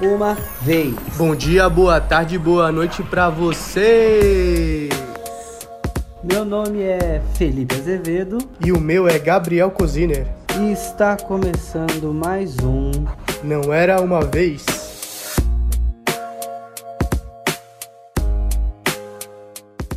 uma vez. Bom dia, boa tarde, boa noite pra você. Meu nome é Felipe Azevedo E o meu é Gabriel Coziner. e está começando mais um Não era uma vez.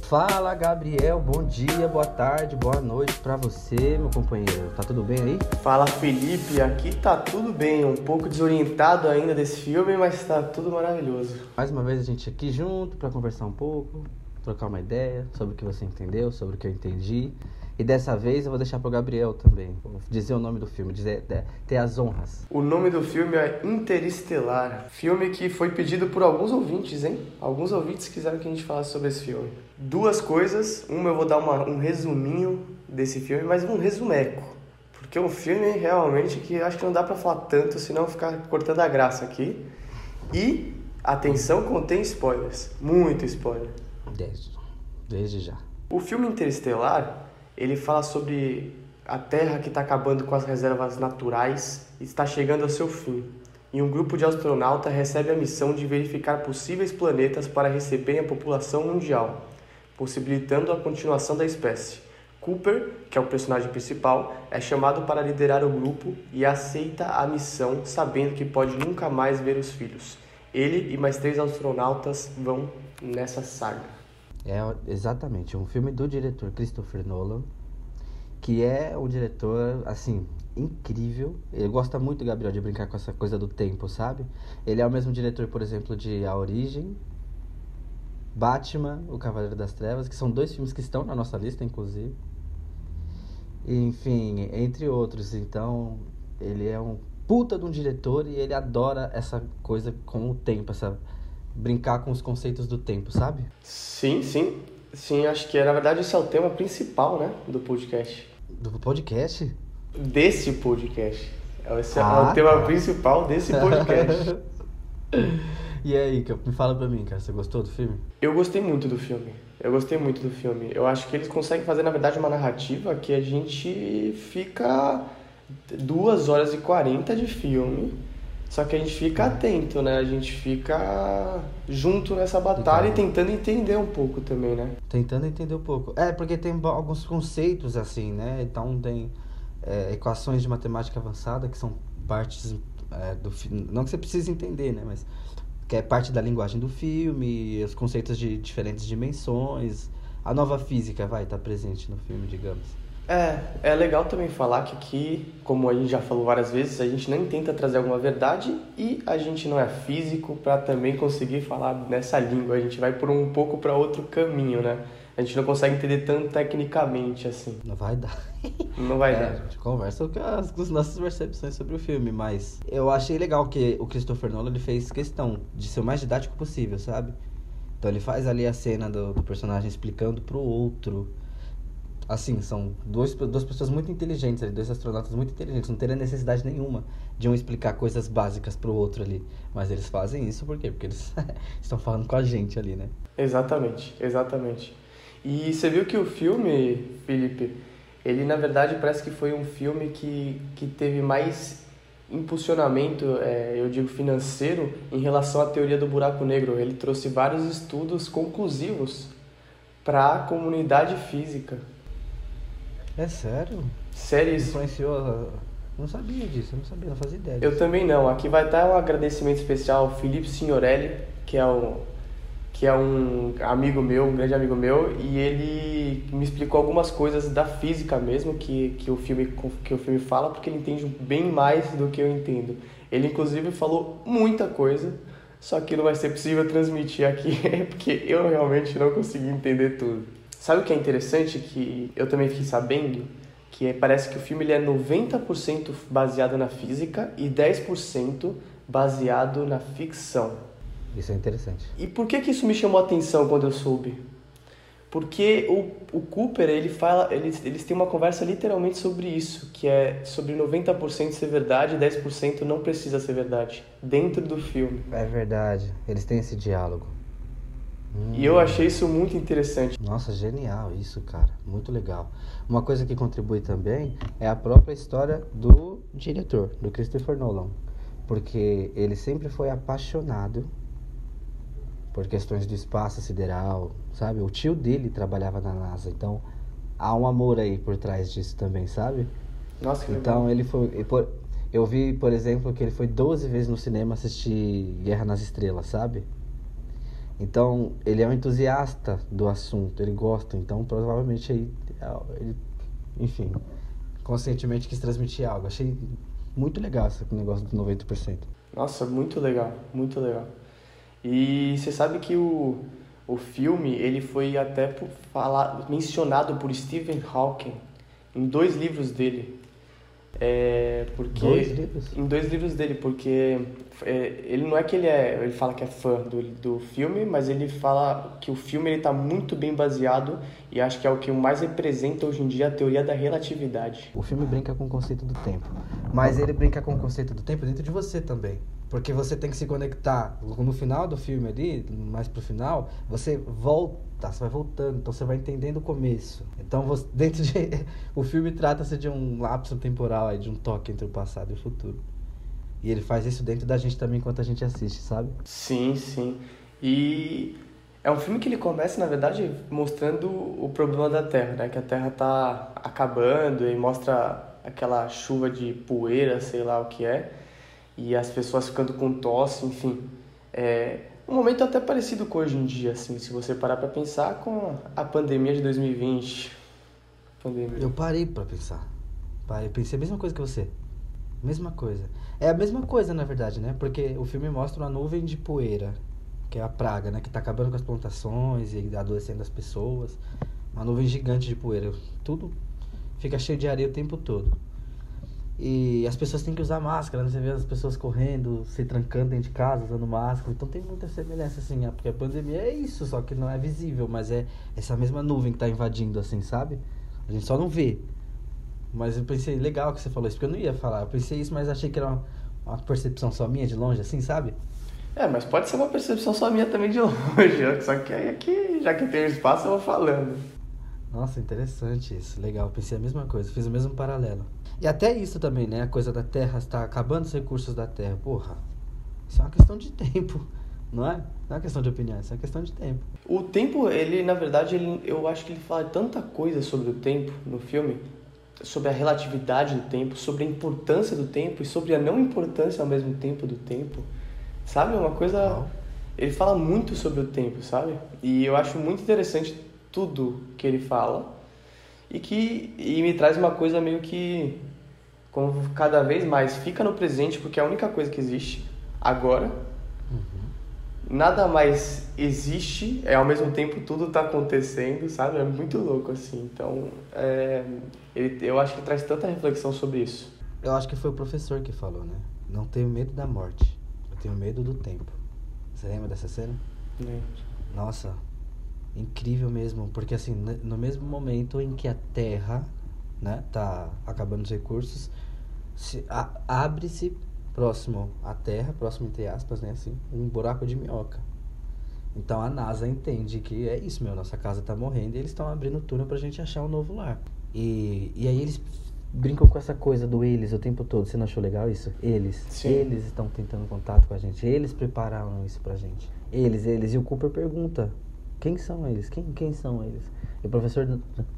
Fala Gabriel, bom dia, boa tarde, boa noite pra você, meu companheiro. Tá tudo bem aí? Fala Felipe, aqui tá tudo bem, um pouco desorientado ainda desse filme, mas tá tudo maravilhoso. Mais uma vez a gente aqui junto pra conversar um pouco, trocar uma ideia sobre o que você entendeu, sobre o que eu entendi. E dessa vez eu vou deixar pro Gabriel também, vou dizer o nome do filme, dizer, é, ter as honras. O nome do filme é Interestelar, filme que foi pedido por alguns ouvintes, hein? Alguns ouvintes quiseram que a gente falasse sobre esse filme. Duas coisas, uma eu vou dar uma- um resuminho desse filme, mas um resumeco. Porque é um filme realmente que acho que não dá pra falar tanto, senão ficar cortando a graça aqui. E, atenção, contém spoilers. Muito spoiler. Desde, desde já. O filme Interestelar, ele fala sobre a Terra que está acabando com as reservas naturais e está chegando ao seu fim. E um grupo de astronautas recebe a missão de verificar possíveis planetas para receberem a população mundial, possibilitando a continuação da espécie. Cooper, que é o personagem principal, é chamado para liderar o grupo e aceita a missão, sabendo que pode nunca mais ver os filhos. Ele e mais três astronautas vão nessa saga. É exatamente um filme do diretor Christopher Nolan, que é um diretor assim incrível. Ele gosta muito, Gabriel, de brincar com essa coisa do tempo, sabe? Ele é o mesmo diretor, por exemplo, de A Origem, Batman, O Cavaleiro das Trevas, que são dois filmes que estão na nossa lista, inclusive. Enfim, entre outros. Então, ele é um puta de um diretor e ele adora essa coisa com o tempo, essa brincar com os conceitos do tempo, sabe? Sim, sim. Sim, acho que na verdade esse é o tema principal, né, do podcast. Do podcast? Desse podcast. Esse é Ah, o tema tá. principal desse podcast. e aí, me fala pra mim, cara, você gostou do filme? Eu gostei muito do filme. Eu gostei muito do filme. Eu acho que eles conseguem fazer, na verdade, uma narrativa que a gente fica duas horas e 40 de filme. Só que a gente fica atento, né? A gente fica junto nessa batalha e Então. tentando entender um pouco também, né? Tentando entender um pouco. É, porque tem alguns conceitos assim, né? Então tem é, equações de matemática avançada que são partes é, do filme. Não que você precise entender, né? Mas que é parte da linguagem do filme, os conceitos de diferentes dimensões. A nova física vai estar presente no filme, digamos. É, é legal também falar que aqui, como a gente já falou várias vezes, a gente nem tenta trazer alguma verdade e a gente não é físico para também conseguir falar nessa língua. A gente vai por um pouco para outro caminho, né? A gente não consegue entender tanto tecnicamente assim. Não vai dar. Não vai É, a dar. gente conversa com as, com as nossas percepções sobre o filme, mas eu achei legal que o Christopher Nolan ele fez questão de ser o mais didático possível, sabe? Então ele faz ali a cena do, do personagem explicando pro outro. Assim, são dois, duas pessoas muito inteligentes ali, dois astronautas muito inteligentes, não teria necessidade nenhuma de um explicar coisas básicas pro outro ali. Mas eles fazem isso por quê? Porque eles estão falando com a gente ali, né? Exatamente, exatamente. E você viu que o filme, Felipe, ele na verdade parece que foi um filme que, que teve mais impulsionamento, é, eu digo financeiro, em relação à teoria do buraco negro. Ele trouxe vários estudos conclusivos para a comunidade física. É sério? Séries. Influenciou. a- Não sabia disso, não sabia, não fazia ideia. Eu também não. Aqui vai estar um agradecimento especial ao Felipe Signorelli, que é um, que é um amigo meu, um grande amigo meu, e ele me explicou algumas coisas da física mesmo que, que, o, filme, que o filme fala, porque ele entende bem mais do que eu entendo. Ele, inclusive, falou muita coisa, só que não vai ser possível transmitir aqui, porque eu realmente não consegui entender tudo. Sabe o que é interessante que eu também fiquei sabendo? Que é- parece que o filme ele é 90% baseado na física e 10% baseado na ficção. Isso é interessante. E por que que isso me chamou a atenção quando eu soube? Porque o, o Cooper, ele fala, eles, eles têm uma conversa literalmente sobre isso, que é sobre 90% ser verdade e 10% não precisa ser verdade, dentro do filme. É verdade, eles têm esse diálogo. Hum. E eu achei isso muito interessante. Nossa, genial isso, cara. Muito legal. Uma coisa que contribui também é a própria história do diretor, do Christopher Nolan. Porque ele sempre foi apaixonado por questões do espaço sideral, sabe? O tio dele trabalhava na NASA, então há um amor aí por trás disso também, sabe? Nossa, que Então legal. ele foi. Eu vi, por exemplo, que ele foi 12 vezes no cinema assistir Guerra nas Estrelas, sabe? Então, ele é um entusiasta do assunto, ele gosta, então provavelmente aí, ele, enfim, conscientemente quis transmitir algo. Achei muito legal esse negócio dos 90%. Nossa, muito legal, muito legal. E você sabe que o, o filme, ele foi até falar, mencionado por Stephen Hawking em dois livros dele. É, porque Dois livros? em dois livros dele, porque é, ele não é que ele é, ele fala que é fã do, do filme, mas ele fala que o filme ele tá muito bem baseado e acho que é o que mais representa hoje em dia a teoria da relatividade. O filme brinca com o conceito do tempo, mas ele brinca com o conceito do tempo dentro de você também. Porque você tem que se conectar. No final do filme ali, mais pro final, você volta, você vai voltando, então você vai entendendo o começo. Então, você, dentro de. O filme trata-se de um lapso temporal, aí, de um toque entre o passado e o futuro. E ele faz isso dentro da gente também enquanto a gente assiste, sabe? Sim, sim. E é um filme que ele começa, na verdade, mostrando o problema da Terra, né? Que a Terra tá acabando e mostra aquela chuva de poeira, sei lá o que é, e as pessoas ficando com tosse, enfim. É um momento até parecido com hoje em dia, assim, se você parar pra pensar com a pandemia de 2020. Pandemia. Eu parei pra pensar. Parei, pensei a mesma coisa que você. Mesma coisa. É a mesma coisa, na verdade, né? Porque o filme mostra uma nuvem de poeira, que é a praga, né? Que tá acabando com as plantações e adoecendo as pessoas. Uma nuvem gigante de poeira. Tudo fica cheio de areia o tempo todo. E as pessoas têm que usar máscara, né? Você vê as pessoas correndo, se trancando dentro de casa, usando máscara. Então tem muita semelhança, assim, né? porque a pandemia é isso, só que não é visível, mas é essa mesma nuvem que tá invadindo, assim, sabe? A gente só não vê. Mas eu pensei, legal que você falou isso, porque eu não ia falar. Eu pensei isso, mas achei que era uma, uma percepção só minha de longe, assim, sabe? É, mas pode ser uma percepção só minha também de longe, só que aí aqui, já que tem espaço, eu vou falando. Nossa, interessante isso. Legal, eu pensei a mesma coisa, fiz o mesmo paralelo. E até isso também, né? A coisa da Terra está acabando os recursos da Terra. Porra, isso é uma questão de tempo, não é? Não é uma questão de opinião, isso é uma questão de tempo. O tempo, ele, na verdade, ele, eu acho que ele fala tanta coisa sobre o tempo no filme, sobre a relatividade do tempo, sobre a importância do tempo e sobre a não importância ao mesmo tempo do tempo. Sabe? É uma coisa. Ele fala muito sobre o tempo, sabe? E eu acho muito interessante tudo que ele fala e que e me traz uma coisa meio que como cada vez mais fica no presente porque é a única coisa que existe agora nada mais existe, é ao mesmo tempo tudo tá acontecendo, sabe? É muito louco assim. Então, é, ele, eu acho que traz tanta reflexão sobre isso. Eu acho que foi o professor que falou, né? Não tenho medo da morte, eu tenho medo do tempo. Você lembra dessa cena? né? Nossa, incrível mesmo, porque assim, no mesmo momento em que a Terra, né, tá acabando os recursos, se abre-se próximo à Terra, próximo entre aspas, né, assim, um buraco de minhoca. Então a NASA entende que é isso, meu, nossa casa tá morrendo e eles estão abrindo túnel pra gente achar um novo lar. E, e aí eles brincam com essa coisa do eles o tempo todo. Você não achou legal isso? Eles. Sim. Eles estão tentando contato com a gente. Eles prepararam isso pra gente. Eles, eles. E o Cooper pergunta: quem são eles? Quem, quem são eles? E o professor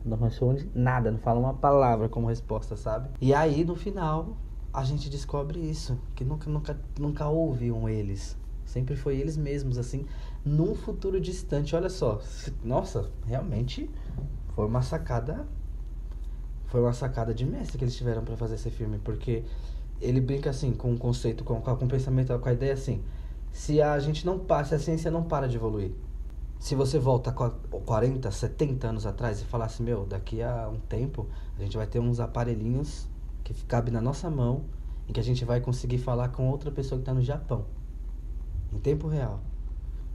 não- responde nada, não fala uma palavra como resposta, sabe? E aí no final a gente descobre isso: que nunca, nunca, nunca houve um eles. Sempre foi eles mesmos, assim, num futuro distante. Olha só, nossa, realmente foi uma sacada foi uma sacada de mestre que eles tiveram pra fazer esse filme, porque ele brinca assim com o conceito, com, com o pensamento, com a ideia assim. Se a gente não passa, a ciência não para de evoluir. Se você volta qua- 40, 70 anos atrás e falasse, meu, daqui a um tempo a gente vai ter uns aparelhinhos que cabem na nossa mão em que a gente vai conseguir falar com outra pessoa que está no Japão. Em tempo real.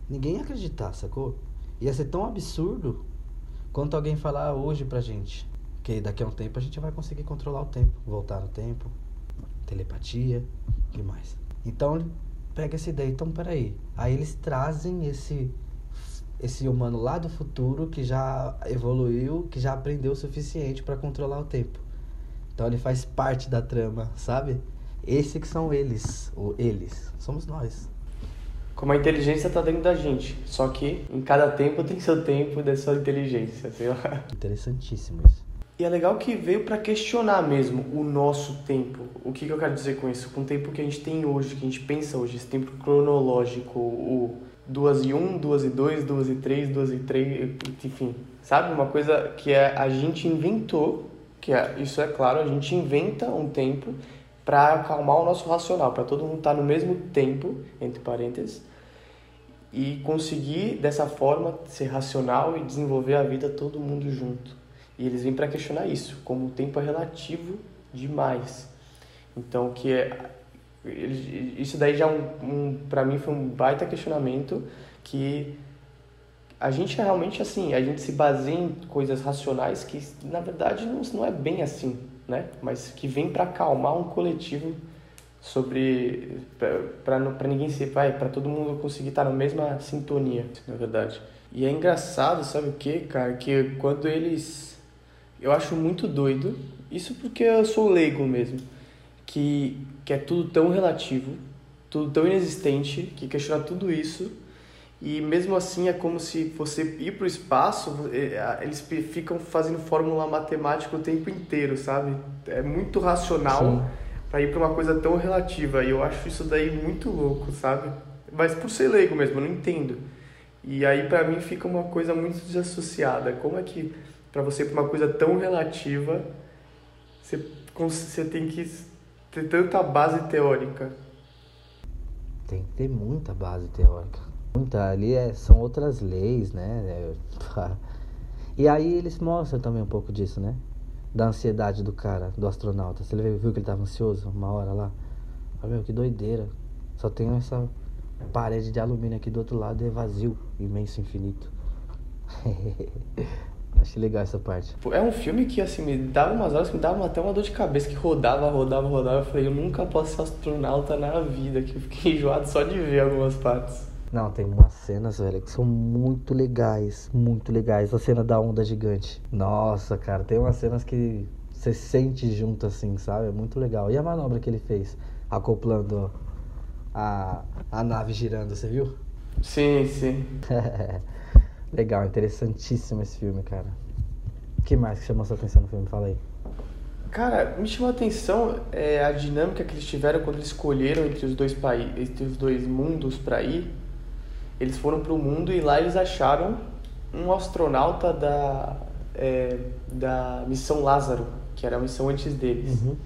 Ninguém ia acreditar, sacou? Ia ser tão absurdo quanto alguém falar hoje pra gente que daqui a um tempo a gente vai conseguir controlar o tempo, voltar no tempo, telepatia, que mais? Então pega essa ideia, então peraí. Aí eles trazem esse esse humano lá do futuro que já evoluiu, que já aprendeu o suficiente pra controlar o tempo. Então ele faz parte da trama, sabe? Esse que são eles, ou eles, somos nós. Como a inteligência está dentro da gente, só que em cada tempo tem seu tempo da sua inteligência, sei lá. Interessantíssimo isso. E é legal que veio para questionar mesmo o nosso tempo. O que, que, eu quero dizer com isso? Com o tempo que a gente tem hoje, que a gente pensa hoje, esse tempo cronológico, o 2 e 1, 2 e 2, 2 e 3, 2 e 3, enfim. Sabe? Uma coisa que é, a gente inventou, que é, isso é claro, a gente inventa um tempo para acalmar o nosso racional, para todo mundo estar tá no mesmo tempo, entre parênteses, e conseguir dessa forma ser racional e desenvolver a vida todo mundo junto. E eles vêm para questionar isso, como o tempo é relativo demais. Então, que é isso daí já é um, um para mim foi um baita questionamento que a gente é realmente assim, a gente se baseia em coisas racionais que na verdade não, não é bem assim, né? Mas que vem para acalmar um coletivo sobre para para ninguém se vai, para todo mundo conseguir estar na mesma sintonia, na verdade. E é engraçado, sabe o que, cara, que quando eles eu acho muito doido, isso porque eu sou leigo mesmo, que que é tudo tão relativo, tudo tão inexistente, que questiona tudo isso e mesmo assim é como se você ir para o espaço, é, eles ficam fazendo fórmula matemática o tempo inteiro, sabe? É muito racional para ir para uma coisa tão relativa. E eu acho isso daí muito louco, sabe? Mas por ser leigo mesmo, eu não entendo. E aí para mim fica uma coisa muito desassociada. Como é que para você ir para uma coisa tão relativa, você, você tem que ter tanta base teórica? Tem que ter muita base teórica. Muita, ali é, são outras leis, né? E aí eles mostram também um pouco disso, né? Da ansiedade do cara, do astronauta. Você viu que ele tava ansioso uma hora lá? Ah, meu, que doideira. Só tem essa parede de alumínio aqui do outro lado é vazio, imenso, infinito. Achei legal essa parte. É um filme que, assim, me dava umas horas que me dava até uma dor de cabeça, que rodava, rodava, rodava. Eu falei, eu nunca posso ser astronauta na vida, que eu fiquei enjoado só de ver algumas partes. Não, tem umas cenas, velho, que são muito legais, muito legais. A cena da onda gigante. Nossa, cara, tem umas cenas que você sente junto assim, sabe? É muito legal. E a manobra que ele fez, acoplando a, a nave girando, você viu? Sim, sim. legal, interessantíssimo esse filme, cara. O que mais que chamou sua atenção no filme? Fala aí. Cara, me chamou a atenção é, a dinâmica que eles tiveram quando eles escolheram entre os dois países, entre os dois mundos para ir eles foram para o mundo e lá eles acharam um astronauta da, é, da missão Lázaro, que era a missão antes deles. Uhum.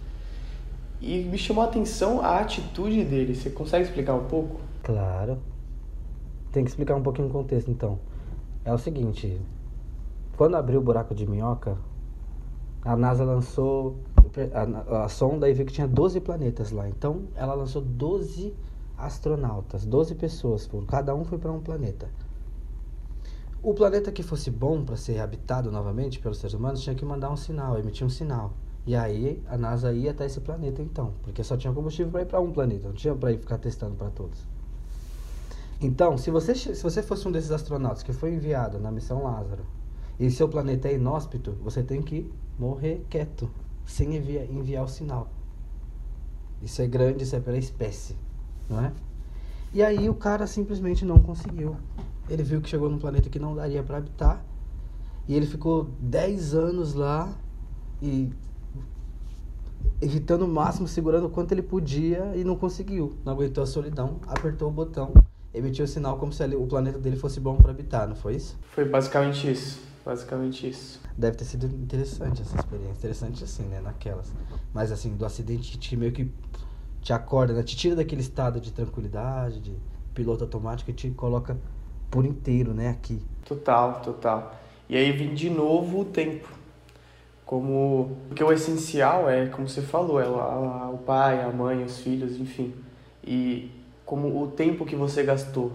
E me chamou a atenção a atitude dele. Você consegue explicar um pouco? Claro. Tem que explicar um pouquinho o contexto, então. É o seguinte: quando abriu o buraco de minhoca, a NASA lançou a, a, sonda e viu que tinha 12 planetas lá. Então, ela lançou 12 astronautas, 12 pessoas, cada um foi para um planeta. O planeta que fosse bom para ser habitado novamente pelos seres humanos tinha que mandar um sinal, emitir um sinal. E aí a NASA ia até esse planeta então, porque só tinha combustível para ir para um planeta, não tinha para ir ficar testando para todos. Então, se você, se você fosse um desses astronautas que foi enviado na missão Lázaro e seu planeta é inóspito, você tem que morrer quieto, sem enviar, enviar o sinal. Isso é grande, isso é pela espécie não é? E aí o cara simplesmente não conseguiu. Ele viu que chegou num planeta que não daria para habitar. E ele ficou 10 anos lá e evitando o máximo, segurando o quanto ele podia e não conseguiu. Não aguentou a solidão, apertou o botão, emitiu o sinal como se o planeta dele fosse bom para habitar, não foi isso? Foi basicamente isso. Basicamente isso. Deve ter sido interessante essa experiência. Interessante assim, né? Naquelas. Mas assim, do acidente que meio que te acorda, né? te tira daquele estado de tranquilidade, de piloto automático e te coloca por inteiro, né, aqui. Total, total. E aí vem de novo o tempo. Como porque o essencial é, como você falou, é o, o pai, a mãe, os filhos, enfim. E como o tempo que você gastou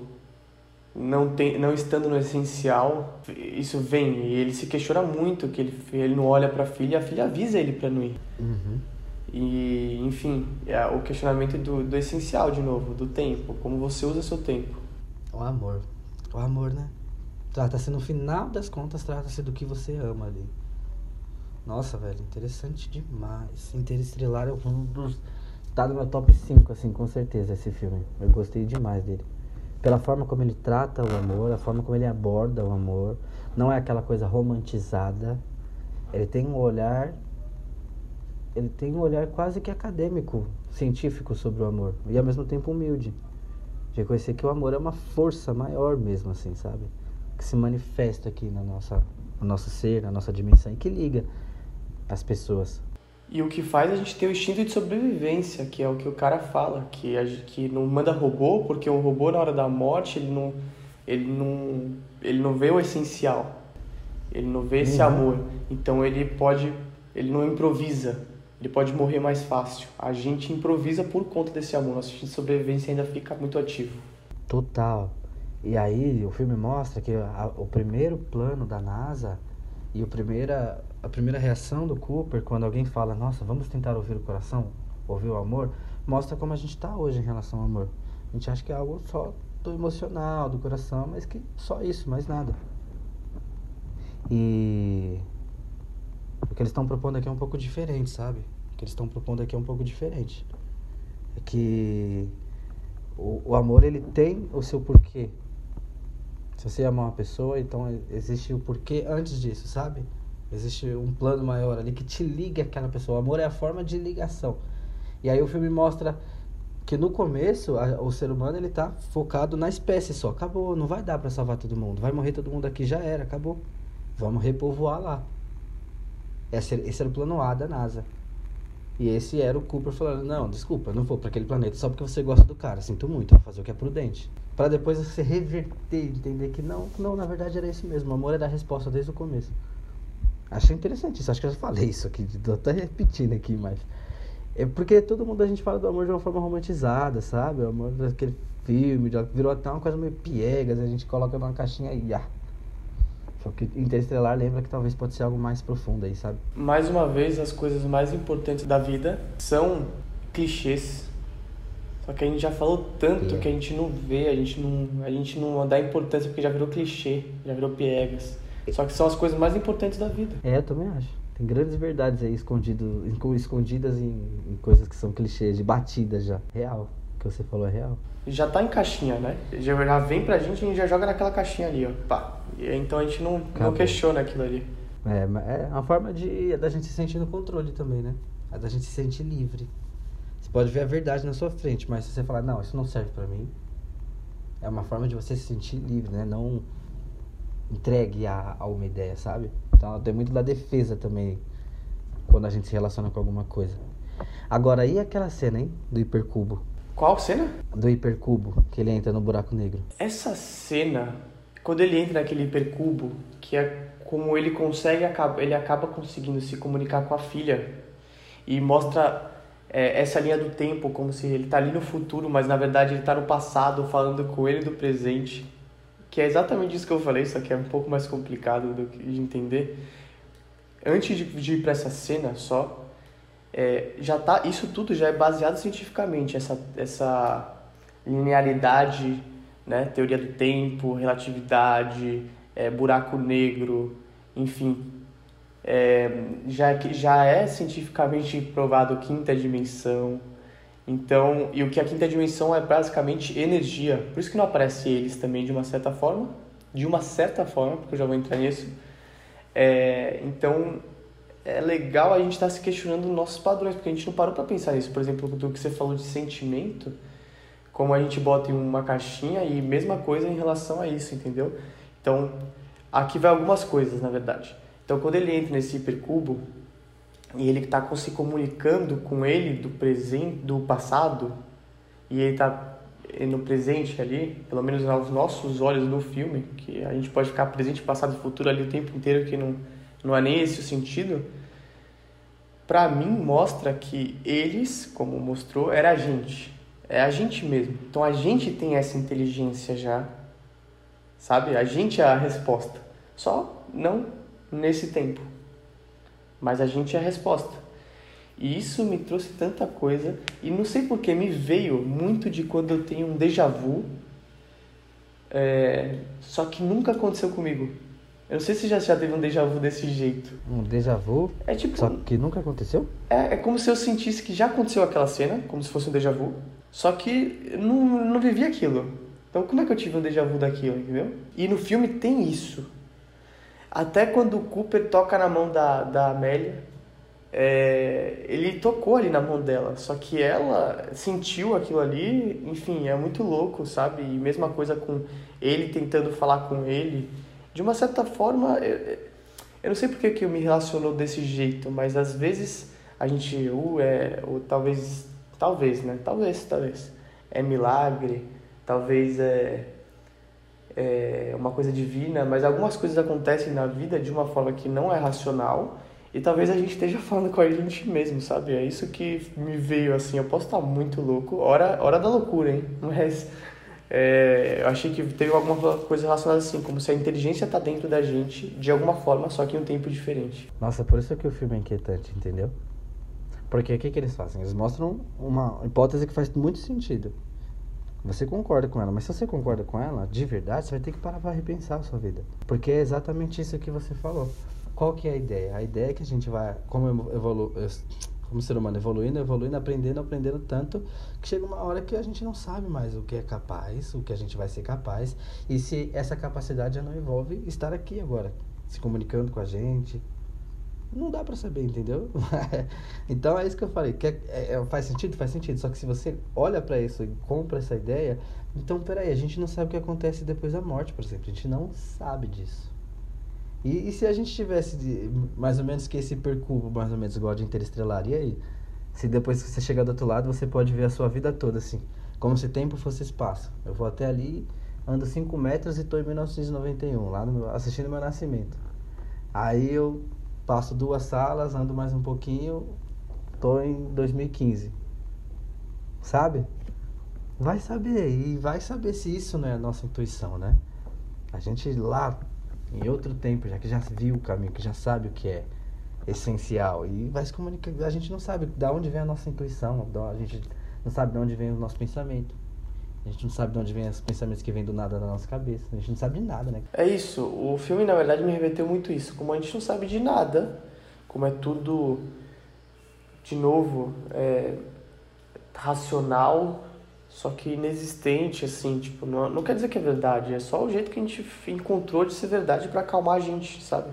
não tem não estando no essencial, isso vem e ele se questiona muito que ele ele não olha para a filha, a filha avisa ele para não ir. Uhum. E, enfim, é o questionamento do, do essencial, de novo, do tempo, como você usa seu tempo. O amor. O amor, né? Trata-se, no final das contas, trata-se do que você ama ali. Nossa, velho, interessante demais. Interestrelar é um dos tá no meu top 5, assim, com certeza, esse filme. Eu gostei demais dele. Pela forma como ele trata o amor, a forma como ele aborda o amor. Não é aquela coisa romantizada. Ele tem um olhar. Ele tem um olhar quase que acadêmico, científico sobre o amor. E ao mesmo tempo humilde. De reconhecer que o amor é uma força maior mesmo, assim, sabe? Que se manifesta aqui na nossa, no nosso ser, na nossa dimensão e que liga as pessoas. E o que faz a gente ter o instinto de sobrevivência, que é o que o cara fala, que, a, que não manda robô, porque o robô na hora da morte, ele não, ele não, ele não vê o essencial. Ele não vê esse uhum. amor. Então ele pode, ele não improvisa. Ele pode morrer mais fácil. A gente improvisa por conta desse amor. Nosso instinto de sobrevivência ainda fica muito ativo. Total. E aí o filme mostra que a, o primeiro plano da NASA e o primeira, a primeira reação do Cooper quando alguém fala, nossa, vamos tentar ouvir o coração, ouvir o amor, mostra como a gente está hoje em relação ao amor. A gente acha que é algo só do emocional, do coração, mas que só isso, mais nada. E o que eles estão propondo aqui é um pouco diferente, sabe? O que eles estão propondo aqui é um pouco diferente. É que o, o amor ele tem o seu porquê, se você ama uma pessoa, então existe o porquê antes disso, sabe? Existe um plano maior ali que te liga àquela pessoa. O amor é a forma de ligação. E aí o filme mostra que no começo a, o ser humano ele tá focado na espécie só. Acabou, não vai dar para salvar todo mundo. Vai morrer todo mundo aqui, já era, acabou. Vamos repovoar lá. Esse, esse era o plano A da NASA. E esse era o Cooper falando: Não, desculpa, não vou para aquele planeta só porque você gosta do cara. Sinto muito, vou fazer o que é prudente para depois você reverter, entender que não, não, na verdade era isso mesmo. O amor era a resposta desde o começo. Achei interessante isso. Acho que eu já falei isso aqui, tô até repetindo aqui, mas é porque todo mundo a gente fala do amor de uma forma romantizada, sabe? O amor daquele filme, virou até uma coisa meio piegas, a gente coloca numa caixinha e ah. Só que Interestelar lembra que talvez pode ser algo mais profundo aí, sabe? Mais uma vez, as coisas mais importantes da vida são clichês só que a gente já falou tanto é. que a gente não vê, a gente não, a gente não dá importância porque já virou clichê, já virou piegas. Só que são as coisas mais importantes da vida. É, eu também acho. Tem grandes verdades aí escondido, escondidas em, em coisas que são clichês, de batidas já. Real. O que você falou é real. Já tá em caixinha, né? Já vem pra gente e a gente já joga naquela caixinha ali, ó. Pá. Então a gente não, não questiona aquilo ali. É, é uma forma de é da gente se sentir no controle também, né? É da gente se sentir livre. Você pode ver a verdade na sua frente, mas se você falar, não, isso não serve para mim, é uma forma de você se sentir livre, né? Não entregue a, a uma ideia, sabe? Então tem muito da defesa também quando a gente se relaciona com alguma coisa. Agora, e aquela cena, hein? Do hipercubo? Qual cena? Do hipercubo, que ele entra no buraco negro. Essa cena, quando ele entra naquele hipercubo, que é como ele consegue, ele acaba conseguindo se comunicar com a filha e mostra é, essa linha do tempo, como se ele está ali no futuro, mas na verdade ele está no passado, falando com ele do presente. Que é exatamente isso que eu falei, só que é um pouco mais complicado do que de entender. Antes de, de ir para essa cena só, é, já tá, isso tudo já é baseado cientificamente, essa, essa linearidade, né, teoria do tempo, relatividade, é, buraco negro, enfim, é, já, já é cientificamente provado quinta dimensão. Então, e o que a quinta dimensão é basicamente energia. Por isso que não aparece eles também de uma certa forma, de uma certa forma, porque eu já vou entrar nisso. É, então, é legal a gente estar tá se questionando nossos padrões, porque a gente não parou para pensar nisso. Por exemplo, do que você falou de sentimento, como a gente bota em uma caixinha e mesma coisa em relação a isso, entendeu? Então, aqui vai algumas coisas, na verdade. Então, quando ele entra nesse hipercubo e ele está se comunicando com ele do presente, do passado, e ele está no presente ali, pelo menos aos nossos olhos no filme, que a gente pode ficar presente, passado e futuro ali o tempo inteiro, que não, não é nem esse o sentido, para mim mostra que eles, como mostrou, era a gente. É a gente mesmo. Então a gente tem essa inteligência já, sabe? A gente é a resposta. Só não nesse tempo. Mas a gente é a resposta. E isso me trouxe tanta coisa. E não sei porque me veio muito de quando eu tenho um déjà vu. É, só que nunca aconteceu comigo. Eu não sei se já, já teve um déjà vu desse jeito. Um déjà vu? É tipo. Só que nunca aconteceu? É, é como se eu sentisse que já aconteceu aquela cena, como se fosse um déjà vu, só que eu não, não vivi aquilo. Então como é que eu tive um déjà vu daquilo, entendeu? E no filme tem isso. Até quando o Cooper toca na mão da, da Amélia, é, ele tocou ali na mão dela, só que ela sentiu aquilo ali, enfim, é muito louco, sabe? E mesma coisa com ele tentando falar com ele. De uma certa forma, eu, eu não sei porque que eu me relaciono desse jeito, mas às vezes a gente, uh, é, ou talvez, talvez, né? Talvez, talvez. É milagre, talvez é, é uma coisa divina, mas algumas coisas acontecem na vida de uma forma que não é racional e talvez a gente esteja falando com a gente mesmo, sabe? É isso que me veio assim. Eu posso estar muito louco, hora, hora da loucura, hein? Mas é, eu achei que teve alguma coisa relacionada assim, como se a inteligência está dentro da gente de alguma forma, só que em um tempo diferente. Nossa, por isso que o filme é inquietante, entendeu? Porque o que, que eles fazem? Eles mostram uma hipótese que faz muito sentido. Você concorda com ela, mas se você concorda com ela, de verdade, você vai ter que parar para repensar a sua vida. Porque é exatamente isso que você falou. Qual que é a ideia? A ideia é que a gente vai, como evolu como ser humano, evoluindo, evoluindo, aprendendo, aprendendo tanto, que chega uma hora que a gente não sabe mais o que é capaz, o que a gente vai ser capaz, e se essa capacidade já não envolve estar aqui agora, se comunicando com a gente. Não dá para saber, entendeu? então é isso que eu falei. Que é, é, faz sentido? Faz sentido. Só que se você olha para isso e compra essa ideia, então peraí, a gente não sabe o que acontece depois da morte, por exemplo. A gente não sabe disso. E, e, se a gente tivesse de, mais ou menos que esse percurso, mais ou menos igual de Interestelar, e aí? Se depois que você chegar do outro lado, você pode ver a sua vida toda, assim. Como se tempo fosse espaço. Eu vou até ali, ando 5 metros e estou em 1991, lá no, assistindo meu nascimento. Aí eu passo duas salas, ando mais um pouquinho, tô em 2015. Sabe? Vai saber, e vai saber se isso não é a nossa intuição, né? A gente lá em outro tempo, já que já viu o caminho, que já sabe o que é essencial e vai se comunicar. A gente não sabe de onde vem a nossa intuição, a gente não sabe de onde vem o nosso pensamento. A gente não sabe de onde vem os pensamentos que vêm do nada na nossa cabeça. A gente não sabe de nada, né? É isso. O filme, na verdade, me reverteu muito isso. Como a gente não sabe de nada, como é tudo, de novo, é, racional, só que inexistente, assim, tipo, não, não quer dizer que é verdade, é só o jeito que a gente encontrou de ser verdade para acalmar a gente, sabe?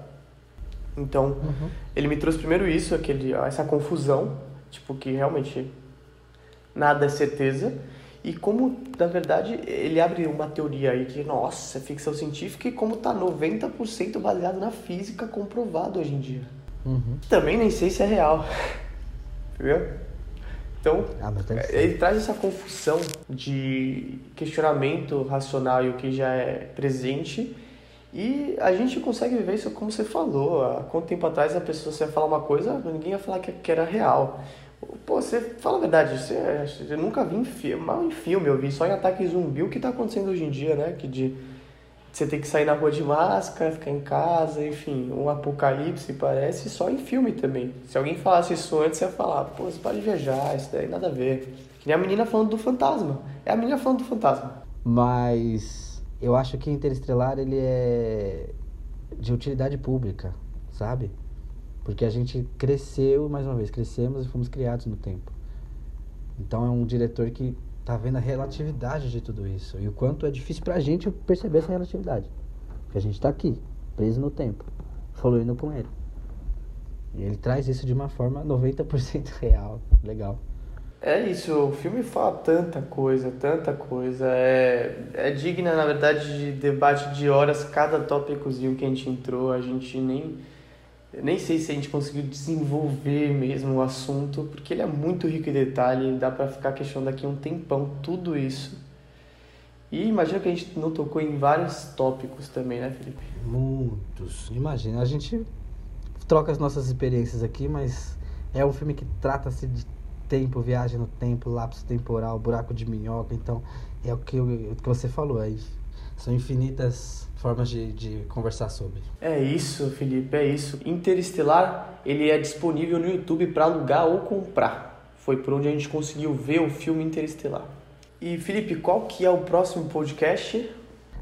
Então, uhum. ele me trouxe primeiro isso, aquele, essa confusão, tipo, que realmente nada é certeza, e como, na verdade, ele abre uma teoria aí que, nossa, é ficção científica e como tá 90% baseado na física comprovado hoje em dia. Uhum. Também nem sei se é real, entendeu? Então, ah, ele traz essa confusão de questionamento racional e o que já é presente. E a gente consegue viver isso como você falou. Há quanto tempo atrás a pessoa você ia falar uma coisa, ninguém ia falar que, que era real. Pô, você fala a verdade, você, eu nunca vi em filme, mal em filme, eu vi só em ataque zumbi o que está acontecendo hoje em dia, né? Que de você ter que sair na rua de máscara, ficar em casa, enfim, um apocalipse parece só em filme também. Se alguém falasse isso antes, você ia falar, pô, você pode viajar, isso daí nada a ver. Que nem a menina falando do fantasma. É a menina falando do fantasma. Mas eu acho que Interestelar ele é de utilidade pública, sabe? Porque a gente cresceu, mais uma vez, crescemos e fomos criados no tempo. Então é um diretor que tá vendo a relatividade de tudo isso e o quanto é difícil pra gente perceber essa relatividade. Porque a gente tá aqui, preso no tempo, fluindo com ele. E ele traz isso de uma forma 90% real, legal. É isso, o filme fala tanta coisa, tanta coisa. É, é digna, na verdade, de debate de horas cada tópicozinho que a gente entrou. A gente nem eu nem sei se a gente conseguiu desenvolver mesmo o assunto, porque ele é muito rico em detalhe, dá para ficar questionando aqui um tempão tudo isso. E imagina que a gente não tocou em vários tópicos também, né, Felipe? Muitos. Imagina, a gente troca as nossas experiências aqui, mas é um filme que trata-se de tempo, viagem no tempo, lapso temporal, buraco de minhoca, então é o que, o que você falou aí. São infinitas formas de, de conversar sobre. É isso, Felipe, é isso. Interestelar, ele é disponível no YouTube para alugar ou comprar. Foi por onde a gente conseguiu ver o filme Interestelar. E Felipe, qual que é o próximo podcast?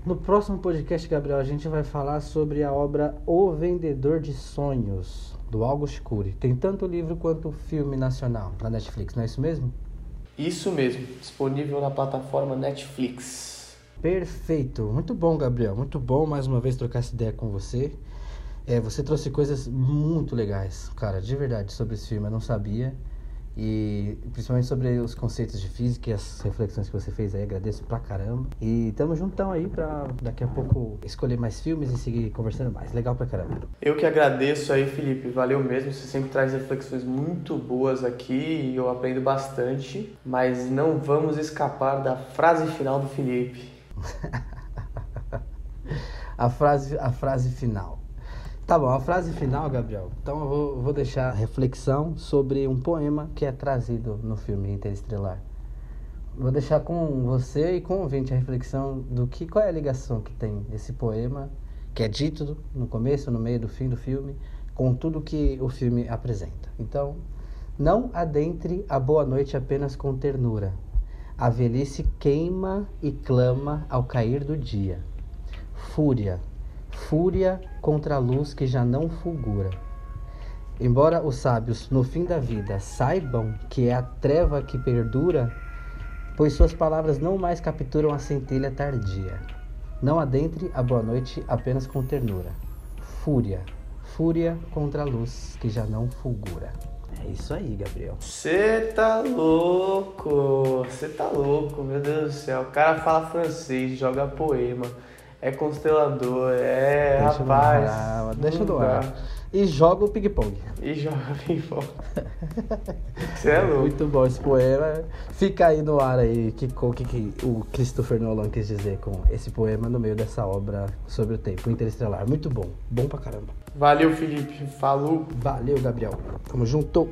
No próximo podcast, Gabriel, a gente vai falar sobre a obra O Vendedor de Sonhos, do August Cury. Tem tanto livro quanto filme nacional na Netflix, não é isso mesmo? Isso mesmo, disponível na plataforma Netflix. Perfeito, muito bom, Gabriel, muito bom mais uma vez trocar essa ideia com você. É, você trouxe coisas muito legais, cara, de verdade, sobre esse filme, eu não sabia. E principalmente sobre os conceitos de física e as reflexões que você fez aí, agradeço pra caramba. E tamo juntão aí pra daqui a pouco escolher mais filmes e seguir conversando mais. Legal pra caramba. Eu que agradeço aí, Felipe. Valeu mesmo. Você sempre traz reflexões muito boas aqui e eu aprendo bastante. Mas não vamos escapar da frase final do Felipe. a, frase, a frase final. Tá bom, a frase final, Gabriel. Então eu vou, vou deixar reflexão sobre um poema que é trazido no filme Interestelar. Vou deixar com você e com o ouvinte a reflexão do que qual é a ligação que tem esse poema, que é dito no começo, no meio, do fim do filme, com tudo que o filme apresenta. Então, não adentre a boa noite apenas com ternura. A velhice queima e clama ao cair do dia. Fúria, fúria contra a luz que já não fulgura. Embora os sábios, no fim da vida, saibam que é a treva que perdura, pois suas palavras não mais capturam a centelha tardia. Não adentre a boa noite apenas com ternura. Fúria, fúria contra a luz que já não fulgura. É isso aí, Gabriel. Você tá louco, você tá louco, meu Deus do céu. O cara fala francês, joga poema é constelador, é deixa rapaz. Ar, deixa no ar. E joga o ping-pong. E joga o ping-pong. Você é louco. Muito bom esse poema. Fica aí no ar aí que, o que, que o Christopher Nolan quis dizer com esse poema no meio dessa obra sobre o tempo interestelar. Muito bom. Bom pra caramba. Valeu, Felipe. Falou. Valeu, Gabriel. Tamo junto.